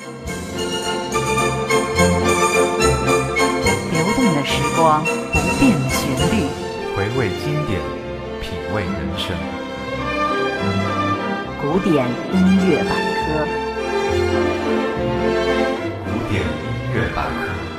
流动的时光，不变的旋律，回味经典，品味人生。古典音乐百科，古典音乐百科。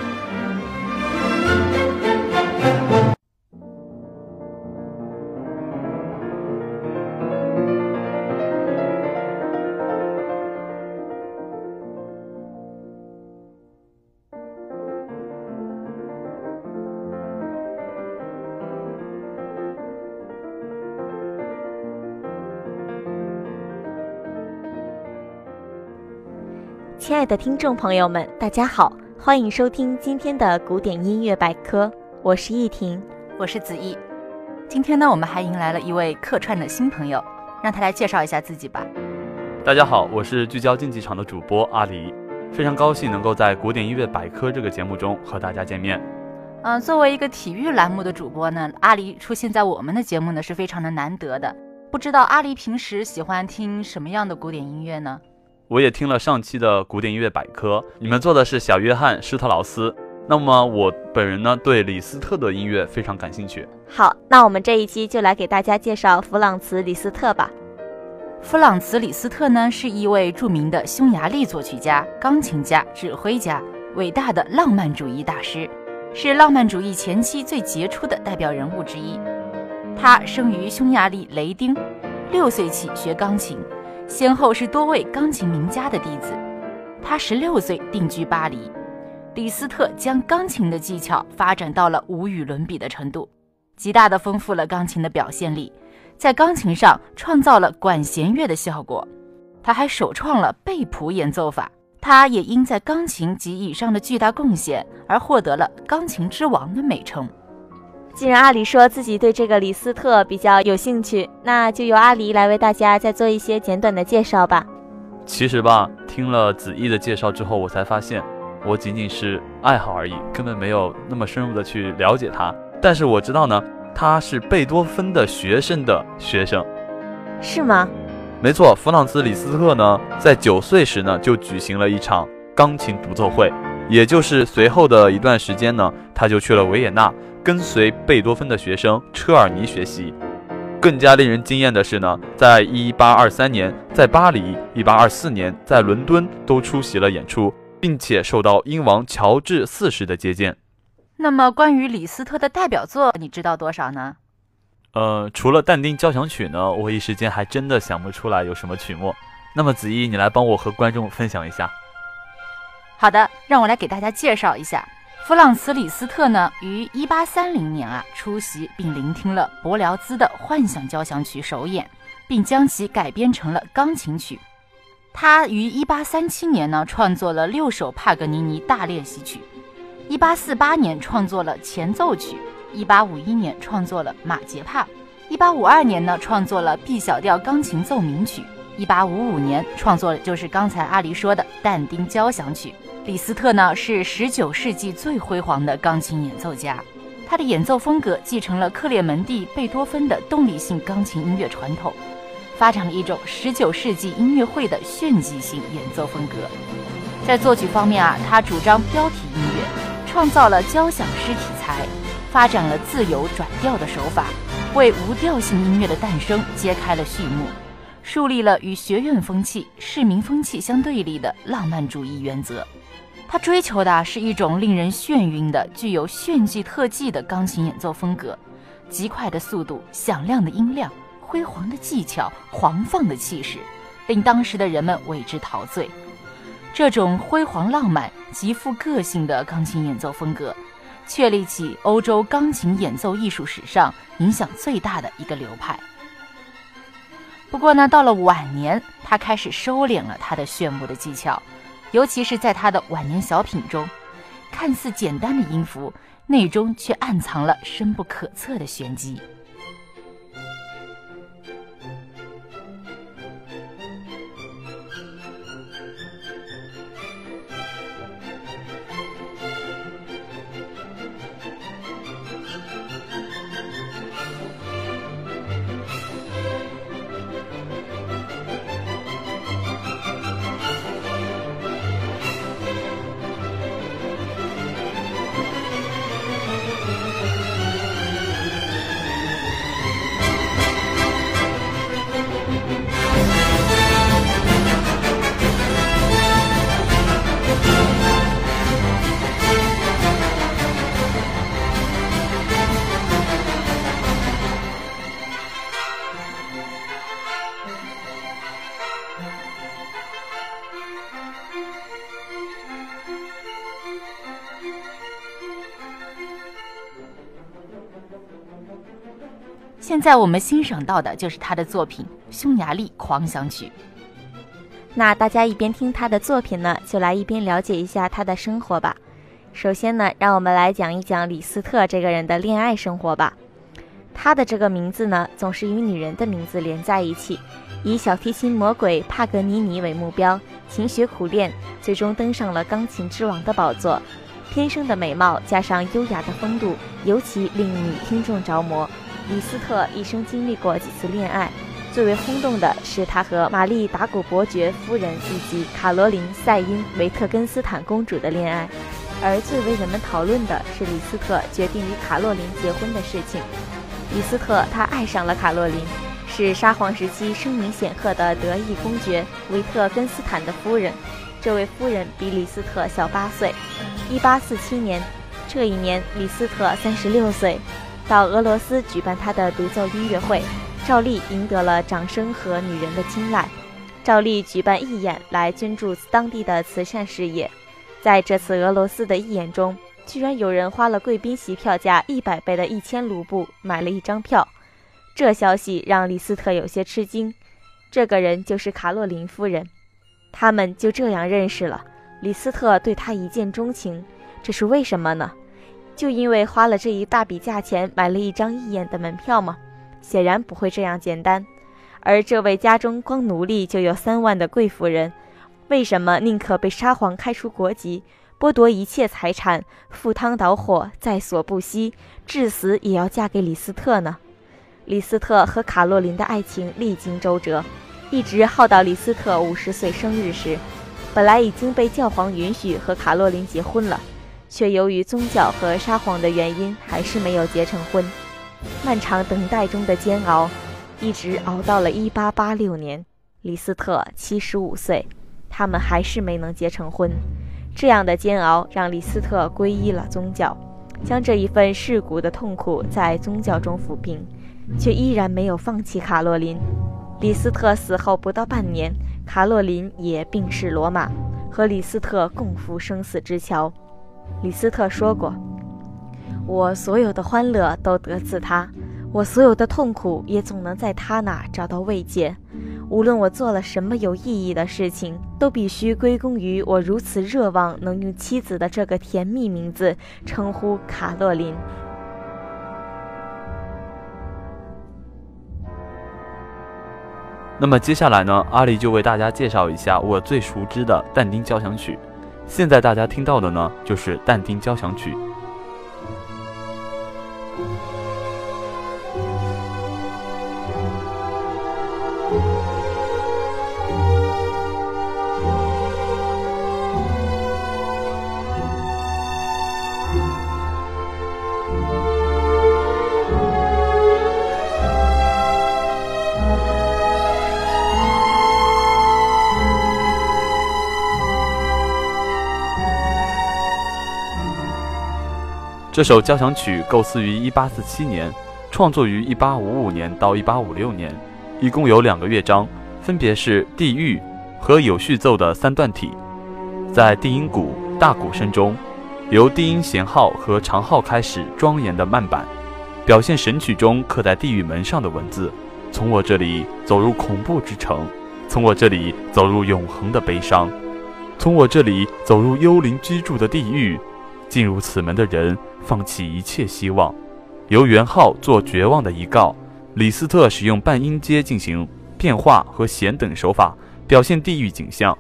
亲爱的听众朋友们，大家好，欢迎收听今天的古典音乐百科，我是易婷，我是子毅。今天呢，我们还迎来了一位客串的新朋友，让他来介绍一下自己吧。大家好，我是聚焦竞技场的主播阿离，非常高兴能够在古典音乐百科这个节目中和大家见面。嗯，作为一个体育栏目的主播呢，阿离出现在我们的节目呢是非常的难得的。不知道阿离平时喜欢听什么样的古典音乐呢？我也听了上期的古典音乐百科，你们做的是小约翰施特劳斯。那么我本人呢，对李斯特的音乐非常感兴趣。好，那我们这一期就来给大家介绍弗朗茨·李斯特吧。弗朗茨·李斯特呢，是一位著名的匈牙利作曲家、钢琴家、指挥家，伟大的浪漫主义大师，是浪漫主义前期最杰出的代表人物之一。他生于匈牙利雷丁，六岁起学钢琴。先后是多位钢琴名家的弟子。他十六岁定居巴黎。李斯特将钢琴的技巧发展到了无与伦比的程度，极大的丰富了钢琴的表现力，在钢琴上创造了管弦乐的效果。他还首创了贝谱演奏法。他也因在钢琴及以上的巨大贡献而获得了“钢琴之王”的美称。既然阿里说自己对这个李斯特比较有兴趣，那就由阿里来为大家再做一些简短的介绍吧。其实吧，听了子毅的介绍之后，我才发现我仅仅是爱好而已，根本没有那么深入的去了解他。但是我知道呢，他是贝多芬的学生的学生，是吗？没错，弗朗茨·李斯特呢，在九岁时呢就举行了一场钢琴独奏会，也就是随后的一段时间呢，他就去了维也纳。跟随贝多芬的学生车尔尼学习，更加令人惊艳的是呢，在一八二三年在巴黎，一八二四年在伦敦都出席了演出，并且受到英王乔治四世的接见。那么，关于李斯特的代表作，你知道多少呢？呃，除了但丁交响曲呢，我一时间还真的想不出来有什么曲目。那么子怡，你来帮我和观众分享一下。好的，让我来给大家介绍一下。弗朗茨·李斯特呢，于一八三零年啊出席并聆听了柏辽兹的《幻想交响曲》首演，并将其改编成了钢琴曲。他于一八三七年呢创作了六首帕格尼尼大练习曲，一八四八年创作了前奏曲，一八五一年创作了马杰帕，一八五二年呢创作了 B 小调钢琴奏鸣曲，一八五五年创作的就是刚才阿离说的但丁交响曲。李斯特呢是十九世纪最辉煌的钢琴演奏家，他的演奏风格继承了克列门蒂·贝多芬的动力性钢琴音乐传统，发展了一种十九世纪音乐会的炫技性演奏风格。在作曲方面啊，他主张标题音乐，创造了交响诗题材，发展了自由转调的手法，为无调性音乐的诞生揭开了序幕，树立了与学院风气、市民风气相对立的浪漫主义原则。他追求的是一种令人眩晕的、具有炫技特技的钢琴演奏风格，极快的速度、响亮的音量、辉煌的技巧、狂放的气势，令当时的人们为之陶醉。这种辉煌浪漫、极富个性的钢琴演奏风格，确立起欧洲钢琴演奏艺术史上影响最大的一个流派。不过呢，到了晚年，他开始收敛了他的炫目的技巧。尤其是在他的晚年小品中，看似简单的音符，内中却暗藏了深不可测的玄机。现在我们欣赏到的就是他的作品《匈牙利狂想曲》。那大家一边听他的作品呢，就来一边了解一下他的生活吧。首先呢，让我们来讲一讲李斯特这个人的恋爱生活吧。他的这个名字呢，总是与女人的名字连在一起，以小提琴魔鬼帕格尼尼为目标，勤学苦练，最终登上了钢琴之王的宝座。天生的美貌加上优雅的风度，尤其令女听众着魔。李斯特一生经历过几次恋爱。最为轰动的是他和玛丽达古伯爵夫人以及卡罗琳塞因维特根斯坦公主的恋爱，而最为人们讨论的是李斯特决定与卡洛琳结婚的事情。李斯特他爱上了卡洛琳，是沙皇时期声名显赫的德意公爵维特根斯坦的夫人。这位夫人比李斯特小八岁。一八四七年，这一年李斯特三十六岁，到俄罗斯举办他的独奏音乐会。赵丽赢得了掌声和女人的青睐。赵丽举办义演来捐助当地的慈善事业。在这次俄罗斯的义演中，居然有人花了贵宾席票价一百倍的一千卢布买了一张票。这消息让李斯特有些吃惊。这个人就是卡洛琳夫人。他们就这样认识了。李斯特对她一见钟情，这是为什么呢？就因为花了这一大笔价钱买了一张一眼的门票吗？显然不会这样简单，而这位家中光奴隶就有三万的贵妇人，为什么宁可被沙皇开除国籍，剥夺一切财产，赴汤蹈火，在所不惜，至死也要嫁给李斯特呢？李斯特和卡洛琳的爱情历经周折，一直耗到李斯特五十岁生日时，本来已经被教皇允许和卡洛琳结婚了，却由于宗教和沙皇的原因，还是没有结成婚。漫长等待中的煎熬，一直熬到了1886年，李斯特75岁，他们还是没能结成婚。这样的煎熬让李斯特皈依了宗教，将这一份世故的痛苦在宗教中抚平，却依然没有放弃卡洛琳。李斯特死后不到半年，卡洛琳也病逝罗马，和李斯特共赴生死之桥。李斯特说过。我所有的欢乐都得自他，我所有的痛苦也总能在他那找到慰藉。无论我做了什么有意义的事情，都必须归功于我如此热望能用妻子的这个甜蜜名字称呼卡洛琳。那么接下来呢，阿丽就为大家介绍一下我最熟知的但丁交响曲。现在大家听到的呢，就是但丁交响曲。这首交响曲构思于1847年，创作于1855年到1856年，一共有两个乐章，分别是地狱和有序奏的三段体。在低音鼓、大鼓声中，由低音弦号和长号开始庄严的慢板，表现神曲中刻在地狱门上的文字：“从我这里走入恐怖之城，从我这里走入永恒的悲伤，从我这里走入幽灵居住的地狱。进入此门的人。”放弃一切希望，由元号做绝望的遗告。李斯特使用半音阶进行变化和弦等手法表现地狱景象，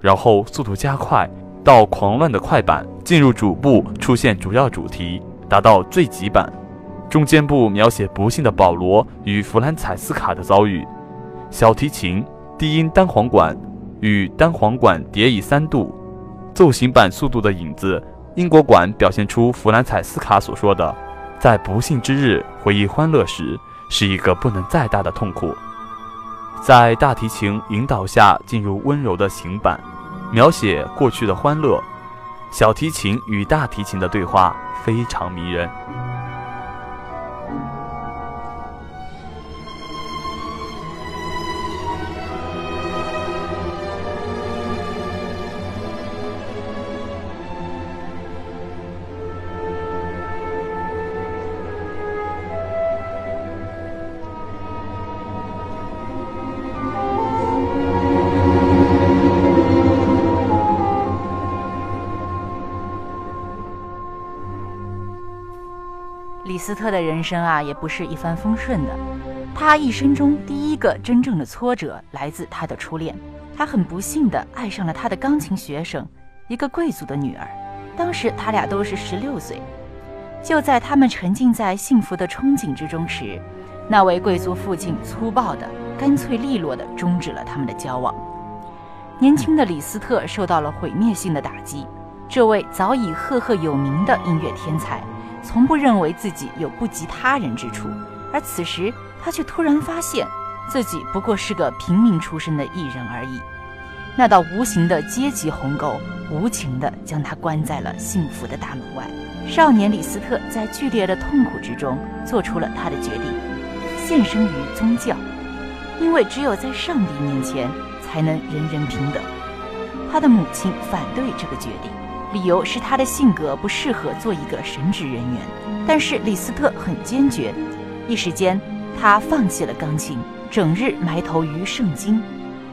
然后速度加快到狂乱的快板，进入主部出现主要主题，达到最急板。中间部描写不幸的保罗与弗兰采斯卡的遭遇。小提琴低音单簧管与单簧管叠以三度，奏行板速度的影子。英国馆表现出弗兰采斯卡所说的，在不幸之日回忆欢乐时，是一个不能再大的痛苦。在大提琴引导下进入温柔的行板，描写过去的欢乐。小提琴与大提琴的对话非常迷人。斯特的人生啊，也不是一帆风顺的。他一生中第一个真正的挫折来自他的初恋，他很不幸的爱上了他的钢琴学生，一个贵族的女儿。当时他俩都是十六岁。就在他们沉浸在幸福的憧憬之中时，那位贵族父亲粗暴的、干脆利落的终止了他们的交往。年轻的李斯特受到了毁灭性的打击。这位早已赫赫有名的音乐天才，从不认为自己有不及他人之处，而此时他却突然发现自己不过是个平民出身的艺人而已。那道无形的阶级鸿沟，无情地将他关在了幸福的大门外。少年李斯特在剧烈的痛苦之中，做出了他的决定，献身于宗教，因为只有在上帝面前，才能人人平等。他的母亲反对这个决定。理由是他的性格不适合做一个神职人员，但是李斯特很坚决。一时间，他放弃了钢琴，整日埋头于圣经，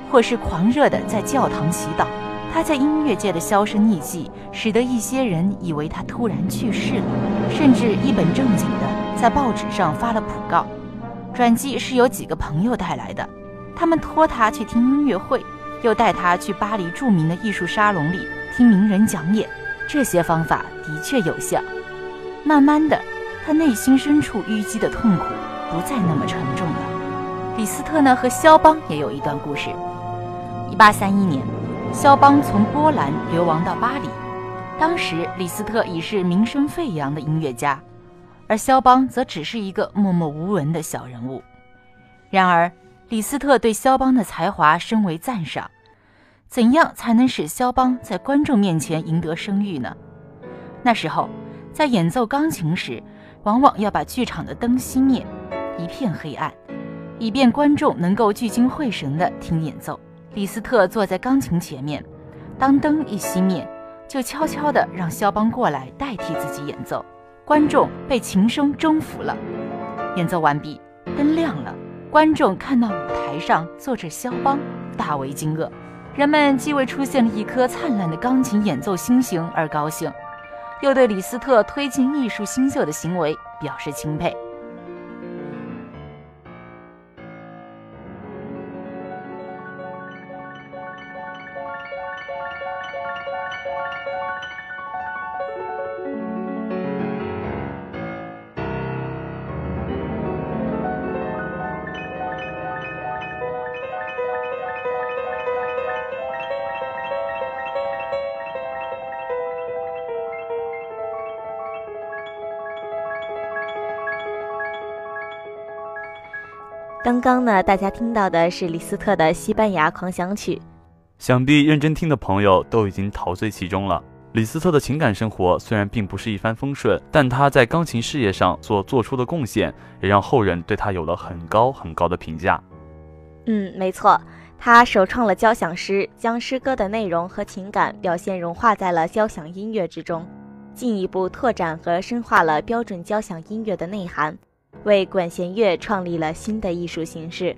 或是狂热地在教堂祈祷。他在音乐界的销声匿迹，使得一些人以为他突然去世了，甚至一本正经地在报纸上发了讣告。转机是由几个朋友带来的，他们托他去听音乐会，又带他去巴黎著名的艺术沙龙里。听名人讲演，这些方法的确有效。慢慢的，他内心深处淤积的痛苦不再那么沉重了。李斯特呢和肖邦也有一段故事。一八三一年，肖邦从波兰流亡到巴黎，当时李斯特已是名声沸扬的音乐家，而肖邦则只是一个默默无闻的小人物。然而，李斯特对肖邦的才华深为赞赏。怎样才能使肖邦在观众面前赢得声誉呢？那时候，在演奏钢琴时，往往要把剧场的灯熄灭，一片黑暗，以便观众能够聚精会神地听演奏。李斯特坐在钢琴前面，当灯一熄灭，就悄悄地让肖邦过来代替自己演奏。观众被琴声征服了。演奏完毕，灯亮了，观众看到舞台上坐着肖邦，大为惊愕。人们既为出现了一颗灿烂的钢琴演奏星星而高兴，又对李斯特推进艺术新秀的行为表示钦佩。刚刚呢，大家听到的是李斯特的《西班牙狂想曲》。想必认真听的朋友都已经陶醉其中了。李斯特的情感生活虽然并不是一帆风顺，但他在钢琴事业上所做出的贡献，也让后人对他有了很高很高的评价。嗯，没错，他首创了交响诗，将诗歌的内容和情感表现融化在了交响音乐之中，进一步拓展和深化了标准交响音乐的内涵。为管弦乐创立了新的艺术形式。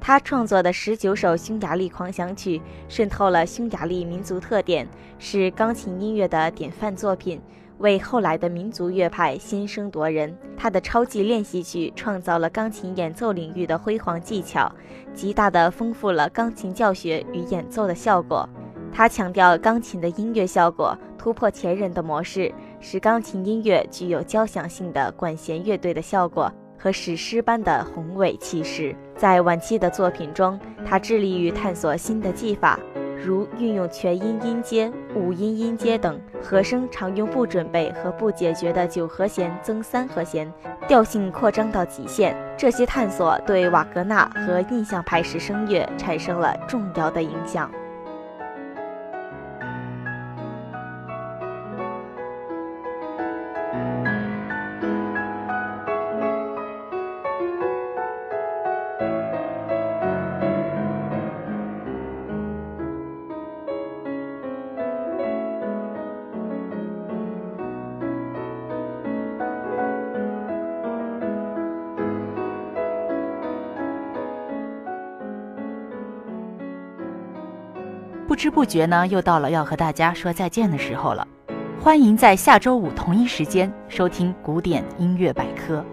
他创作的十九首匈牙利狂想曲渗透了匈牙利民族特点，是钢琴音乐的典范作品，为后来的民族乐派先声夺人。他的超级练习曲创造了钢琴演奏领域的辉煌技巧，极大地丰富了钢琴教学与演奏的效果。他强调钢琴的音乐效果，突破前人的模式。使钢琴音乐具有交响性的管弦乐队的效果和史诗般的宏伟气势。在晚期的作品中，他致力于探索新的技法，如运用全音音阶、五音音阶等和声常用不准备和不解决的九和弦增三和弦，调性扩张到极限。这些探索对瓦格纳和印象派式声乐产生了重要的影响。知不觉呢，又到了要和大家说再见的时候了。欢迎在下周五同一时间收听古典音乐百科。